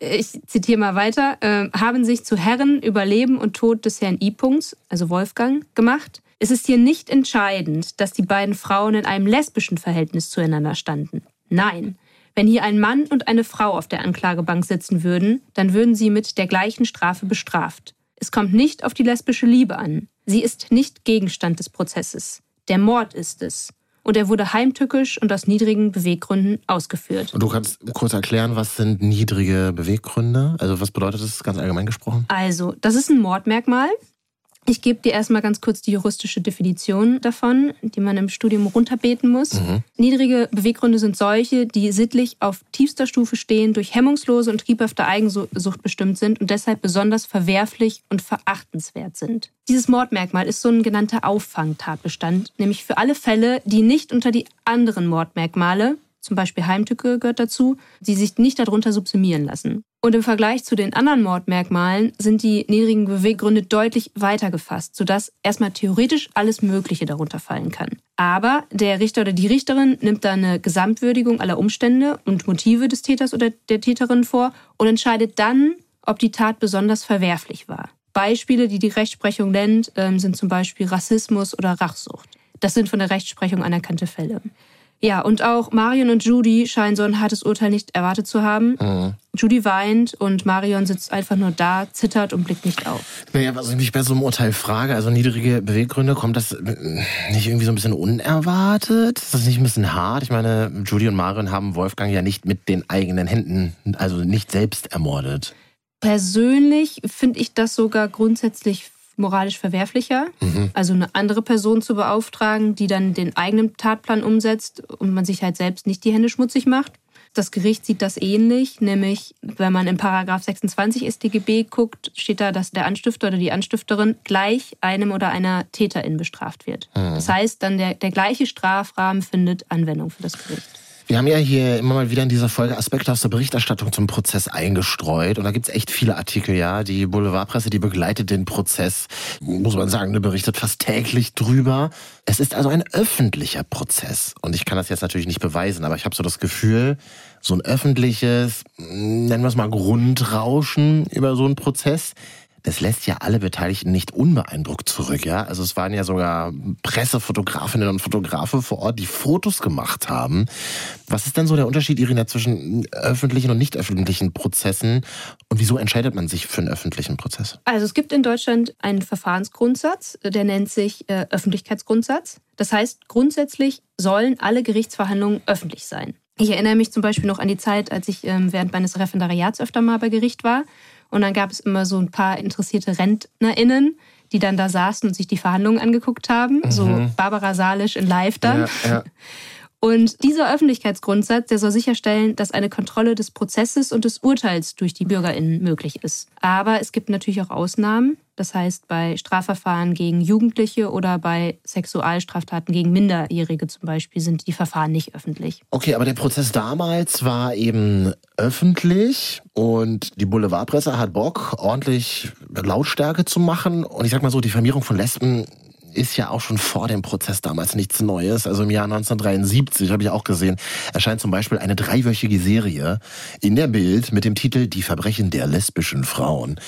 ich zitiere mal weiter, äh, haben sich zu Herren über Leben und Tod des Herrn I. also Wolfgang, gemacht. Es ist hier nicht entscheidend, dass die beiden Frauen in einem lesbischen Verhältnis zueinander standen. Nein, wenn hier ein Mann und eine Frau auf der Anklagebank sitzen würden, dann würden sie mit der gleichen Strafe bestraft. Es kommt nicht auf die lesbische Liebe an. Sie ist nicht Gegenstand des Prozesses. Der Mord ist es und er wurde heimtückisch und aus niedrigen Beweggründen ausgeführt. Und du kannst kurz erklären, was sind niedrige Beweggründe? Also was bedeutet das ganz allgemein gesprochen? Also, das ist ein Mordmerkmal. Ich gebe dir erstmal ganz kurz die juristische Definition davon, die man im Studium runterbeten muss. Mhm. Niedrige Beweggründe sind solche, die sittlich auf tiefster Stufe stehen, durch hemmungslose und triebhafte Eigensucht bestimmt sind und deshalb besonders verwerflich und verachtenswert sind. Dieses Mordmerkmal ist so ein genannter Auffangtatbestand, nämlich für alle Fälle, die nicht unter die anderen Mordmerkmale, zum Beispiel Heimtücke gehört dazu, die sich nicht darunter subsumieren lassen. Und im Vergleich zu den anderen Mordmerkmalen sind die niedrigen Beweggründe deutlich weiter gefasst, sodass erstmal theoretisch alles Mögliche darunter fallen kann. Aber der Richter oder die Richterin nimmt da eine Gesamtwürdigung aller Umstände und Motive des Täters oder der Täterin vor und entscheidet dann, ob die Tat besonders verwerflich war. Beispiele, die die Rechtsprechung nennt, ähm, sind zum Beispiel Rassismus oder Rachsucht. Das sind von der Rechtsprechung anerkannte Fälle. Ja, und auch Marion und Judy scheinen so ein hartes Urteil nicht erwartet zu haben. Mhm. Judy weint und Marion sitzt einfach nur da, zittert und blickt nicht auf. Naja, was ich mich bei so einem Urteil frage, also niedrige Beweggründe, kommt das nicht irgendwie so ein bisschen unerwartet? Ist das nicht ein bisschen hart? Ich meine, Judy und Marion haben Wolfgang ja nicht mit den eigenen Händen, also nicht selbst ermordet. Persönlich finde ich das sogar grundsätzlich moralisch verwerflicher, mhm. also eine andere Person zu beauftragen, die dann den eigenen Tatplan umsetzt und man sich halt selbst nicht die Hände schmutzig macht. Das Gericht sieht das ähnlich, nämlich wenn man in Paragraph 26 StGB guckt, steht da, dass der Anstifter oder die Anstifterin gleich einem oder einer Täterin bestraft wird. Mhm. Das heißt, dann der, der gleiche Strafrahmen findet Anwendung für das Gericht. Wir haben ja hier immer mal wieder in dieser Folge Aspekte aus der Berichterstattung zum Prozess eingestreut. Und da gibt's echt viele Artikel, ja. Die Boulevardpresse, die begleitet den Prozess, muss man sagen, ne, berichtet fast täglich drüber. Es ist also ein öffentlicher Prozess. Und ich kann das jetzt natürlich nicht beweisen, aber ich habe so das Gefühl, so ein öffentliches, nennen wir es mal Grundrauschen über so einen Prozess, das lässt ja alle Beteiligten nicht unbeeindruckt zurück, ja. Also es waren ja sogar Pressefotografinnen und Fotografen vor Ort, die Fotos gemacht haben. Was ist denn so der Unterschied, Irina, zwischen öffentlichen und nicht öffentlichen Prozessen? Und wieso entscheidet man sich für einen öffentlichen Prozess? Also es gibt in Deutschland einen Verfahrensgrundsatz, der nennt sich äh, Öffentlichkeitsgrundsatz. Das heißt, grundsätzlich sollen alle Gerichtsverhandlungen öffentlich sein. Ich erinnere mich zum Beispiel noch an die Zeit, als ich ähm, während meines Referendariats öfter mal bei Gericht war. Und dann gab es immer so ein paar interessierte RentnerInnen, die dann da saßen und sich die Verhandlungen angeguckt haben. Mhm. So Barbara Salisch in Live dann. Ja, ja. Und dieser Öffentlichkeitsgrundsatz, der soll sicherstellen, dass eine Kontrolle des Prozesses und des Urteils durch die BürgerInnen möglich ist. Aber es gibt natürlich auch Ausnahmen. Das heißt, bei Strafverfahren gegen Jugendliche oder bei Sexualstraftaten gegen Minderjährige zum Beispiel sind die Verfahren nicht öffentlich. Okay, aber der Prozess damals war eben öffentlich und die Boulevardpresse hat Bock, ordentlich Lautstärke zu machen. Und ich sag mal so, die Vermehrung von Lesben ist ja auch schon vor dem Prozess damals nichts Neues. Also im Jahr 1973 habe ich auch gesehen, erscheint zum Beispiel eine dreiwöchige Serie in der Bild mit dem Titel Die Verbrechen der lesbischen Frauen.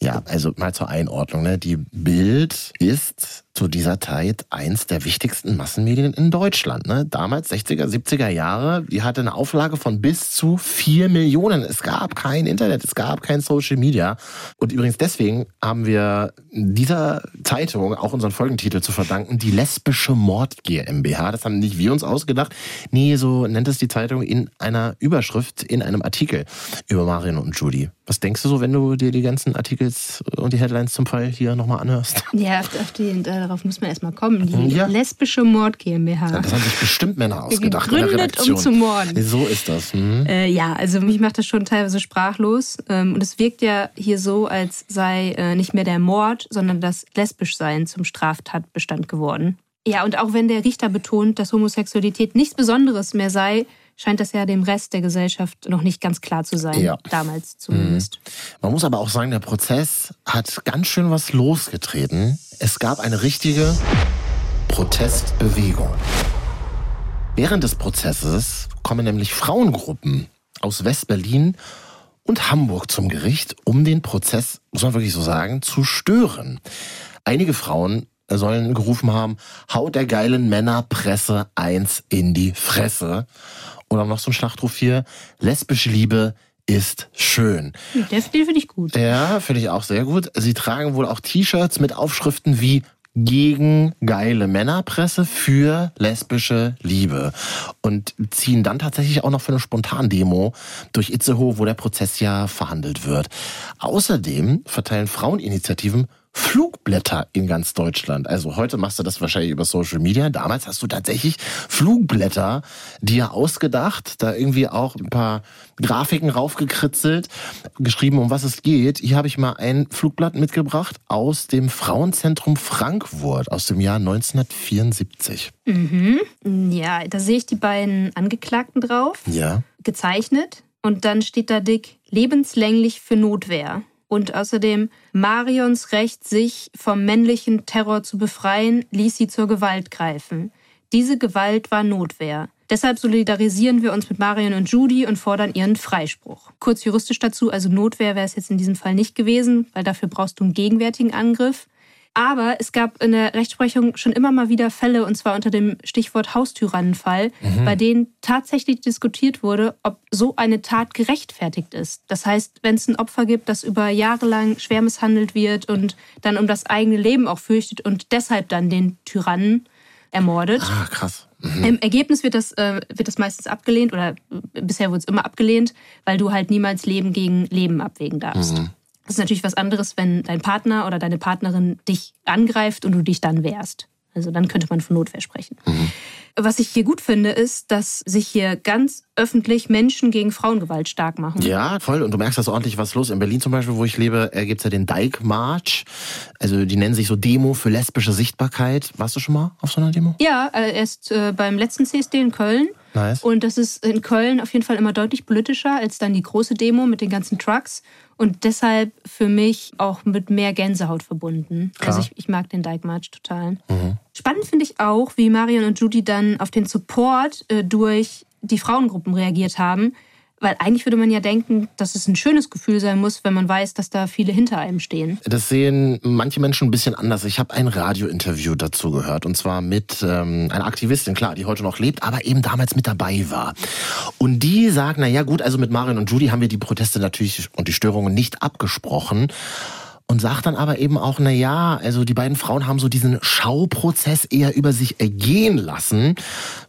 Ja, also mal zur Einordnung. Ne? Die Bild ist zu dieser Zeit eins der wichtigsten Massenmedien in Deutschland. Ne? Damals, 60er, 70er Jahre, die hatte eine Auflage von bis zu vier Millionen. Es gab kein Internet, es gab kein Social Media. Und übrigens deswegen haben wir dieser Zeitung auch unseren Folgentitel zu verdanken, die lesbische Mord GmbH. Das haben nicht wir uns ausgedacht. Nee, so nennt es die Zeitung in einer Überschrift, in einem Artikel über Marion und Judy. Was denkst du so, wenn du dir die ganzen Artikels und die Headlines zum Fall hier nochmal anhörst? Ja, auf, auf die, darauf muss man erstmal kommen. Die ja. lesbische Mord GmbH. Ja, das haben sich bestimmt Männer ausgedacht. Gegründet, um zu morden. So ist das. Hm. Äh, ja, also mich macht das schon teilweise sprachlos. Ähm, und es wirkt ja hier so, als sei äh, nicht mehr der Mord, sondern das Lesbischsein zum Straftatbestand geworden. Ja, und auch wenn der Richter betont, dass Homosexualität nichts Besonderes mehr sei, scheint das ja dem Rest der Gesellschaft noch nicht ganz klar zu sein, ja. damals zumindest. Mhm. Man muss aber auch sagen, der Prozess hat ganz schön was losgetreten. Es gab eine richtige Protestbewegung. Während des Prozesses kommen nämlich Frauengruppen aus West-Berlin und Hamburg zum Gericht, um den Prozess, muss man wirklich so sagen, zu stören. Einige Frauen sollen gerufen haben, haut der geilen Männerpresse eins in die Fresse. Oder noch so ein Schlachtruf hier, lesbische Liebe ist schön. Der finde ich gut. Ja, finde ich auch sehr gut. Sie tragen wohl auch T-Shirts mit Aufschriften wie gegen geile Männerpresse für lesbische Liebe und ziehen dann tatsächlich auch noch für eine Spontandemo durch Itzehoe, wo der Prozess ja verhandelt wird. Außerdem verteilen Fraueninitiativen Flugblätter in ganz Deutschland. Also heute machst du das wahrscheinlich über Social Media. Damals hast du tatsächlich Flugblätter dir ausgedacht, da irgendwie auch ein paar Grafiken raufgekritzelt, geschrieben, um was es geht. Hier habe ich mal ein Flugblatt mitgebracht aus dem Frauenzentrum Frankfurt aus dem Jahr 1974. Mhm. Ja, da sehe ich die beiden Angeklagten drauf. Ja. Gezeichnet. Und dann steht da dick, lebenslänglich für Notwehr und außerdem Marions Recht, sich vom männlichen Terror zu befreien, ließ sie zur Gewalt greifen. Diese Gewalt war Notwehr. Deshalb solidarisieren wir uns mit Marion und Judy und fordern ihren Freispruch. Kurz juristisch dazu, also Notwehr wäre es jetzt in diesem Fall nicht gewesen, weil dafür brauchst du einen gegenwärtigen Angriff. Aber es gab in der Rechtsprechung schon immer mal wieder Fälle, und zwar unter dem Stichwort Haustyrannenfall, mhm. bei denen tatsächlich diskutiert wurde, ob so eine Tat gerechtfertigt ist. Das heißt, wenn es ein Opfer gibt, das über Jahre lang schwer misshandelt wird und dann um das eigene Leben auch fürchtet und deshalb dann den Tyrannen ermordet. Ah, krass. Mhm. Im Ergebnis wird das, äh, wird das meistens abgelehnt oder bisher wurde es immer abgelehnt, weil du halt niemals Leben gegen Leben abwägen darfst. Mhm. Das ist natürlich was anderes, wenn dein Partner oder deine Partnerin dich angreift und du dich dann wehrst. Also dann könnte man von Notwehr sprechen. Mhm. Was ich hier gut finde, ist, dass sich hier ganz öffentlich Menschen gegen Frauengewalt stark machen. Ja, voll. Und du merkst das ordentlich was los. In Berlin zum Beispiel, wo ich lebe, äh, gibt es ja den Dike March. Also die nennen sich so Demo für lesbische Sichtbarkeit. Warst du schon mal auf so einer Demo? Ja, äh, erst äh, beim letzten CSD in Köln. Nice. Und das ist in Köln auf jeden Fall immer deutlich politischer als dann die große Demo mit den ganzen Trucks und deshalb für mich auch mit mehr Gänsehaut verbunden. Klar. Also ich, ich, mag den Dyke March total. Mhm. Spannend finde ich auch, wie Marion und Judy dann auf den Support äh, durch die Frauengruppen reagiert haben. Weil eigentlich würde man ja denken, dass es ein schönes Gefühl sein muss, wenn man weiß, dass da viele hinter einem stehen. Das sehen manche Menschen ein bisschen anders. Ich habe ein Radiointerview dazu gehört und zwar mit ähm, einer Aktivistin, klar, die heute noch lebt, aber eben damals mit dabei war. Und die sagt, na ja, gut, also mit Marion und Judy haben wir die Proteste natürlich und die Störungen nicht abgesprochen und sagt dann aber eben auch, na ja, also die beiden Frauen haben so diesen Schauprozess eher über sich ergehen lassen,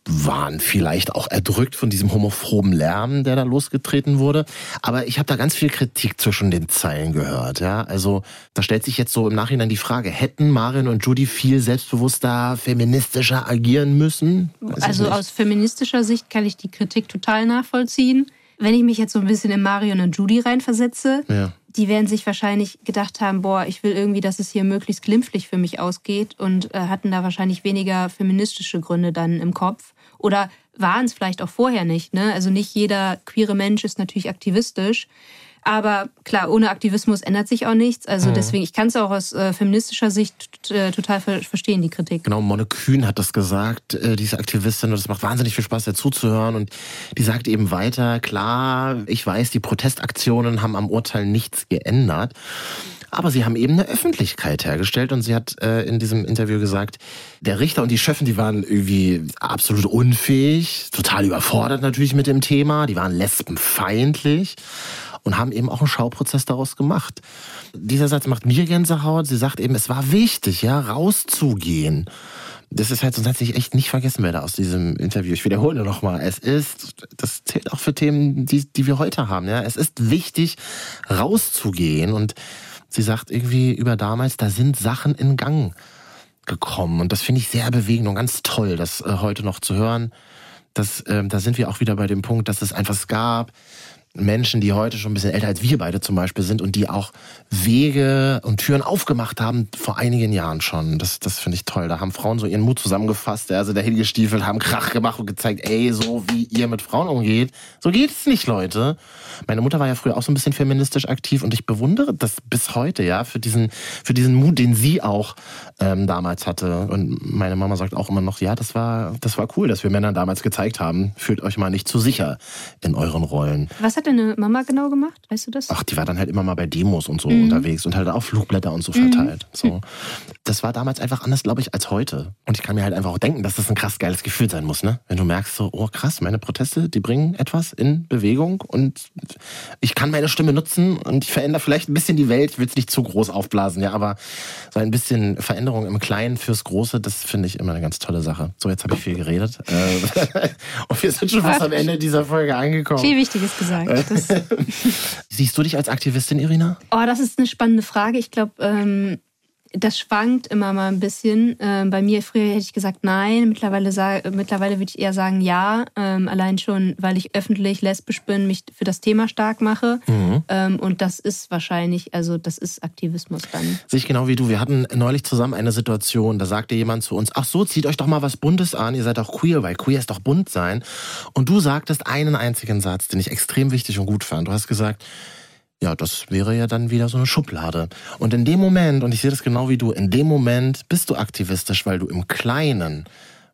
waren vielleicht auch erdrückt von diesem homophoben Lärm, der da losgetreten wurde, aber ich habe da ganz viel Kritik zwischen den Zeilen gehört, ja? Also, da stellt sich jetzt so im Nachhinein die Frage, hätten Marion und Judy viel selbstbewusster feministischer agieren müssen? also aus feministischer Sicht kann ich die Kritik total nachvollziehen. Wenn ich mich jetzt so ein bisschen in Marion und Judy reinversetze, ja die werden sich wahrscheinlich gedacht haben, boah, ich will irgendwie, dass es hier möglichst glimpflich für mich ausgeht und äh, hatten da wahrscheinlich weniger feministische Gründe dann im Kopf. Oder waren es vielleicht auch vorher nicht. Ne? Also nicht jeder queere Mensch ist natürlich aktivistisch. Aber klar, ohne Aktivismus ändert sich auch nichts. Also mhm. deswegen, ich kann es auch aus äh, feministischer Sicht äh, total ver verstehen, die Kritik. Genau, Monne Kühn hat das gesagt, äh, diese Aktivistin, und es macht wahnsinnig viel Spaß, dazu zu hören. Und die sagt eben weiter, klar, ich weiß, die Protestaktionen haben am Urteil nichts geändert. Aber sie haben eben eine Öffentlichkeit hergestellt und sie hat äh, in diesem Interview gesagt, der Richter und die Chefin, die waren irgendwie absolut unfähig, total überfordert natürlich mit dem Thema, die waren lesbenfeindlich und haben eben auch einen Schauprozess daraus gemacht. Dieser Satz macht mir Gänsehaut. Sie sagt eben, es war wichtig, ja, rauszugehen. Das ist halt so ein Satz, den ich echt nicht vergessen werde aus diesem Interview. Ich wiederhole nochmal. Es ist, das zählt auch für Themen, die, die wir heute haben, ja. Es ist wichtig, rauszugehen. Und sie sagt irgendwie über damals, da sind Sachen in Gang gekommen. Und das finde ich sehr bewegend und ganz toll, das äh, heute noch zu hören. Das, äh, da sind wir auch wieder bei dem Punkt, dass es einfach gab, Menschen, die heute schon ein bisschen älter als wir beide zum Beispiel sind und die auch Wege und Türen aufgemacht haben vor einigen Jahren schon. Das, das finde ich toll. Da haben Frauen so ihren Mut zusammengefasst, also der hingestiefelt, haben Krach gemacht und gezeigt, ey, so wie ihr mit Frauen umgeht, so geht es nicht, Leute. Meine Mutter war ja früher auch so ein bisschen feministisch aktiv und ich bewundere das bis heute, ja, für diesen, für diesen Mut, den sie auch ähm, damals hatte. Und meine Mama sagt auch immer noch, ja, das war, das war cool, dass wir Männern damals gezeigt haben, fühlt euch mal nicht zu sicher in euren Rollen. Was hat deine Mama genau gemacht? Weißt du das? Ach, die war dann halt immer mal bei Demos und so mhm. unterwegs und halt auch Flugblätter und so verteilt. Mhm. So. Das war damals einfach anders, glaube ich, als heute. Und ich kann mir halt einfach auch denken, dass das ein krass geiles Gefühl sein muss, ne? Wenn du merkst so, oh krass, meine Proteste, die bringen etwas in Bewegung und ich kann meine Stimme nutzen und ich verändere vielleicht ein bisschen die Welt. Ich will es nicht zu groß aufblasen, ja, aber so ein bisschen Veränderung im Kleinen fürs Große, das finde ich immer eine ganz tolle Sache. So, jetzt habe ich viel geredet. Äh, und wir sind schon fast am Ende dieser Folge angekommen. Viel Wichtiges gesagt. Siehst du dich als Aktivistin, Irina? Oh, das ist eine spannende Frage. Ich glaube, ähm, das schwankt immer mal ein bisschen. Ähm, bei mir früher hätte ich gesagt nein. Mittlerweile, mittlerweile würde ich eher sagen ja. Ähm, allein schon, weil ich öffentlich lesbisch bin, mich für das Thema stark mache. Mhm. Ähm, und das ist wahrscheinlich, also das ist Aktivismus dann. Sehe ich genau wie du. Wir hatten neulich zusammen eine Situation, da sagte jemand zu uns, ach so, zieht euch doch mal was Buntes an. Ihr seid doch queer, weil queer ist doch bunt sein. Und du sagtest einen einzigen Satz, den ich extrem wichtig und gut fand. Du hast gesagt, ja, das wäre ja dann wieder so eine Schublade. Und in dem Moment, und ich sehe das genau wie du, in dem Moment bist du aktivistisch, weil du im Kleinen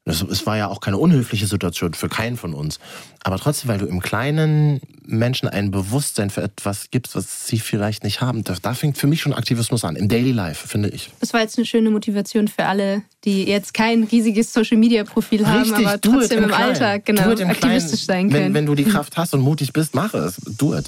es war ja auch keine unhöfliche Situation für keinen von uns. Aber trotzdem, weil du im Kleinen Menschen ein Bewusstsein für etwas gibst, was sie vielleicht nicht haben. Da, da fängt für mich schon Aktivismus an, im Daily Life, finde ich. Das war jetzt eine schöne Motivation für alle, die jetzt kein riesiges Social-Media-Profil haben, aber trotzdem im, im Alltag genau, aktivistisch sein können. Wenn, wenn du die Kraft hast und mutig bist, mach es. Do it.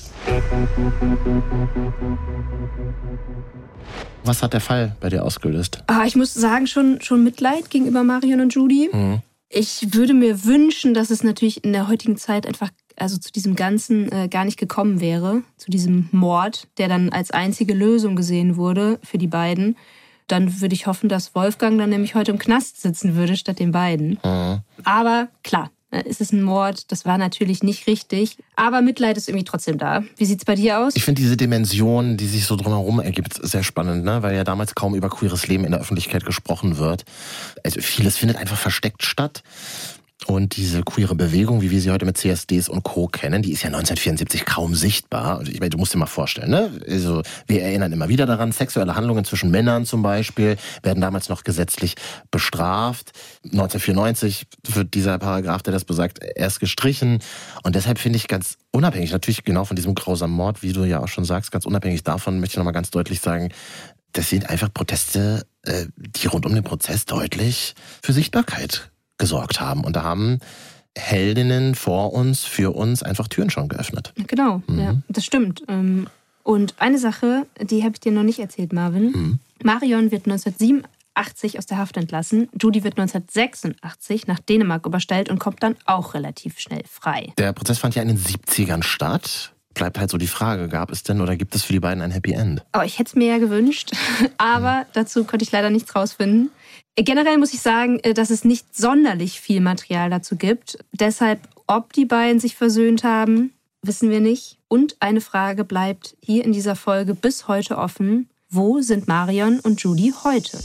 Was hat der Fall bei dir ausgelöst? Ah, ich muss sagen, schon, schon Mitleid gegenüber Marion und Judy. Mhm. Ich würde mir wünschen, dass es natürlich in der heutigen Zeit einfach also zu diesem Ganzen äh, gar nicht gekommen wäre, zu diesem Mord, der dann als einzige Lösung gesehen wurde für die beiden. Dann würde ich hoffen, dass Wolfgang dann nämlich heute im Knast sitzen würde statt den beiden. Mhm. Aber klar, ist es ein Mord? Das war natürlich nicht richtig. Aber Mitleid ist irgendwie trotzdem da. Wie sieht es bei dir aus? Ich finde diese Dimension, die sich so drumherum ergibt, sehr spannend, ne? weil ja damals kaum über queeres Leben in der Öffentlichkeit gesprochen wird. Also vieles findet einfach versteckt statt. Und diese queere Bewegung, wie wir sie heute mit CSDs und Co. kennen, die ist ja 1974 kaum sichtbar. Ich meine, du musst dir mal vorstellen, ne? Also, wir erinnern immer wieder daran, sexuelle Handlungen zwischen Männern zum Beispiel werden damals noch gesetzlich bestraft. 1994 wird dieser Paragraph, der das besagt, erst gestrichen. Und deshalb finde ich ganz unabhängig, natürlich genau von diesem grausamen Mord, wie du ja auch schon sagst, ganz unabhängig davon möchte ich nochmal ganz deutlich sagen, das sind einfach Proteste, äh, die rund um den Prozess deutlich für Sichtbarkeit gesorgt haben. Und da haben Heldinnen vor uns, für uns einfach Türen schon geöffnet. Genau, mhm. ja, das stimmt. Ähm, und eine Sache, die habe ich dir noch nicht erzählt, Marvin. Mhm. Marion wird 1987 aus der Haft entlassen. Judy wird 1986 nach Dänemark überstellt und kommt dann auch relativ schnell frei. Der Prozess fand ja in den 70ern statt bleibt halt so die Frage, gab es denn oder gibt es für die beiden ein Happy End? Oh, ich hätte es mir ja gewünscht, aber dazu konnte ich leider nichts rausfinden. Generell muss ich sagen, äh, dass es nicht sonderlich viel Material dazu gibt. Deshalb, ob die beiden sich versöhnt haben, wissen wir nicht. Und eine Frage bleibt hier in dieser Folge bis heute offen. Wo sind Marion und Judy heute?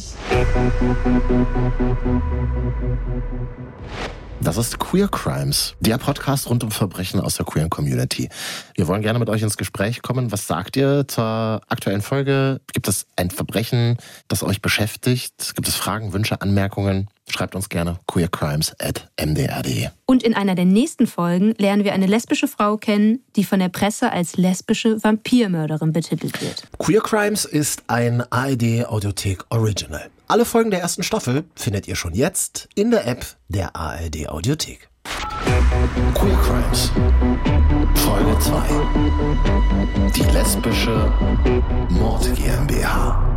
Das ist Queer Crimes, der Podcast rund um Verbrechen aus der queeren Community. Wir wollen gerne mit euch ins Gespräch kommen. Was sagt ihr zur aktuellen Folge? Gibt es ein Verbrechen, das euch beschäftigt? Gibt es Fragen, Wünsche, Anmerkungen? Schreibt uns gerne queercrimes.mdr.de. Und in einer der nächsten Folgen lernen wir eine lesbische Frau kennen, die von der Presse als lesbische Vampirmörderin betitelt wird. Queer Crimes ist ein ARD Audiothek Original. Alle Folgen der ersten Staffel findet ihr schon jetzt in der App der ARD Audiothek. Queer Crimes Folge 2 Die lesbische Mord GmbH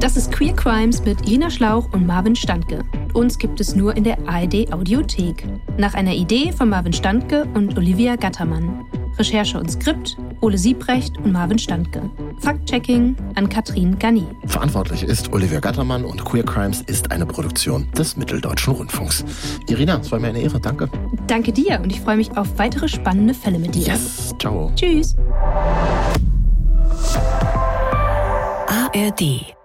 das ist Queer Crimes mit Irina Schlauch und Marvin Standke. Uns gibt es nur in der ARD Audiothek. Nach einer Idee von Marvin Standke und Olivia Gattermann. Recherche und Skript Ole Siebrecht und Marvin Standke. Fact-Checking an Katrin Gani. Verantwortlich ist Olivia Gattermann und Queer Crimes ist eine Produktion des Mitteldeutschen Rundfunks. Irina, es war mir eine Ehre. Danke. Danke dir und ich freue mich auf weitere spannende Fälle mit dir. Yes, ciao. Tschüss. ARD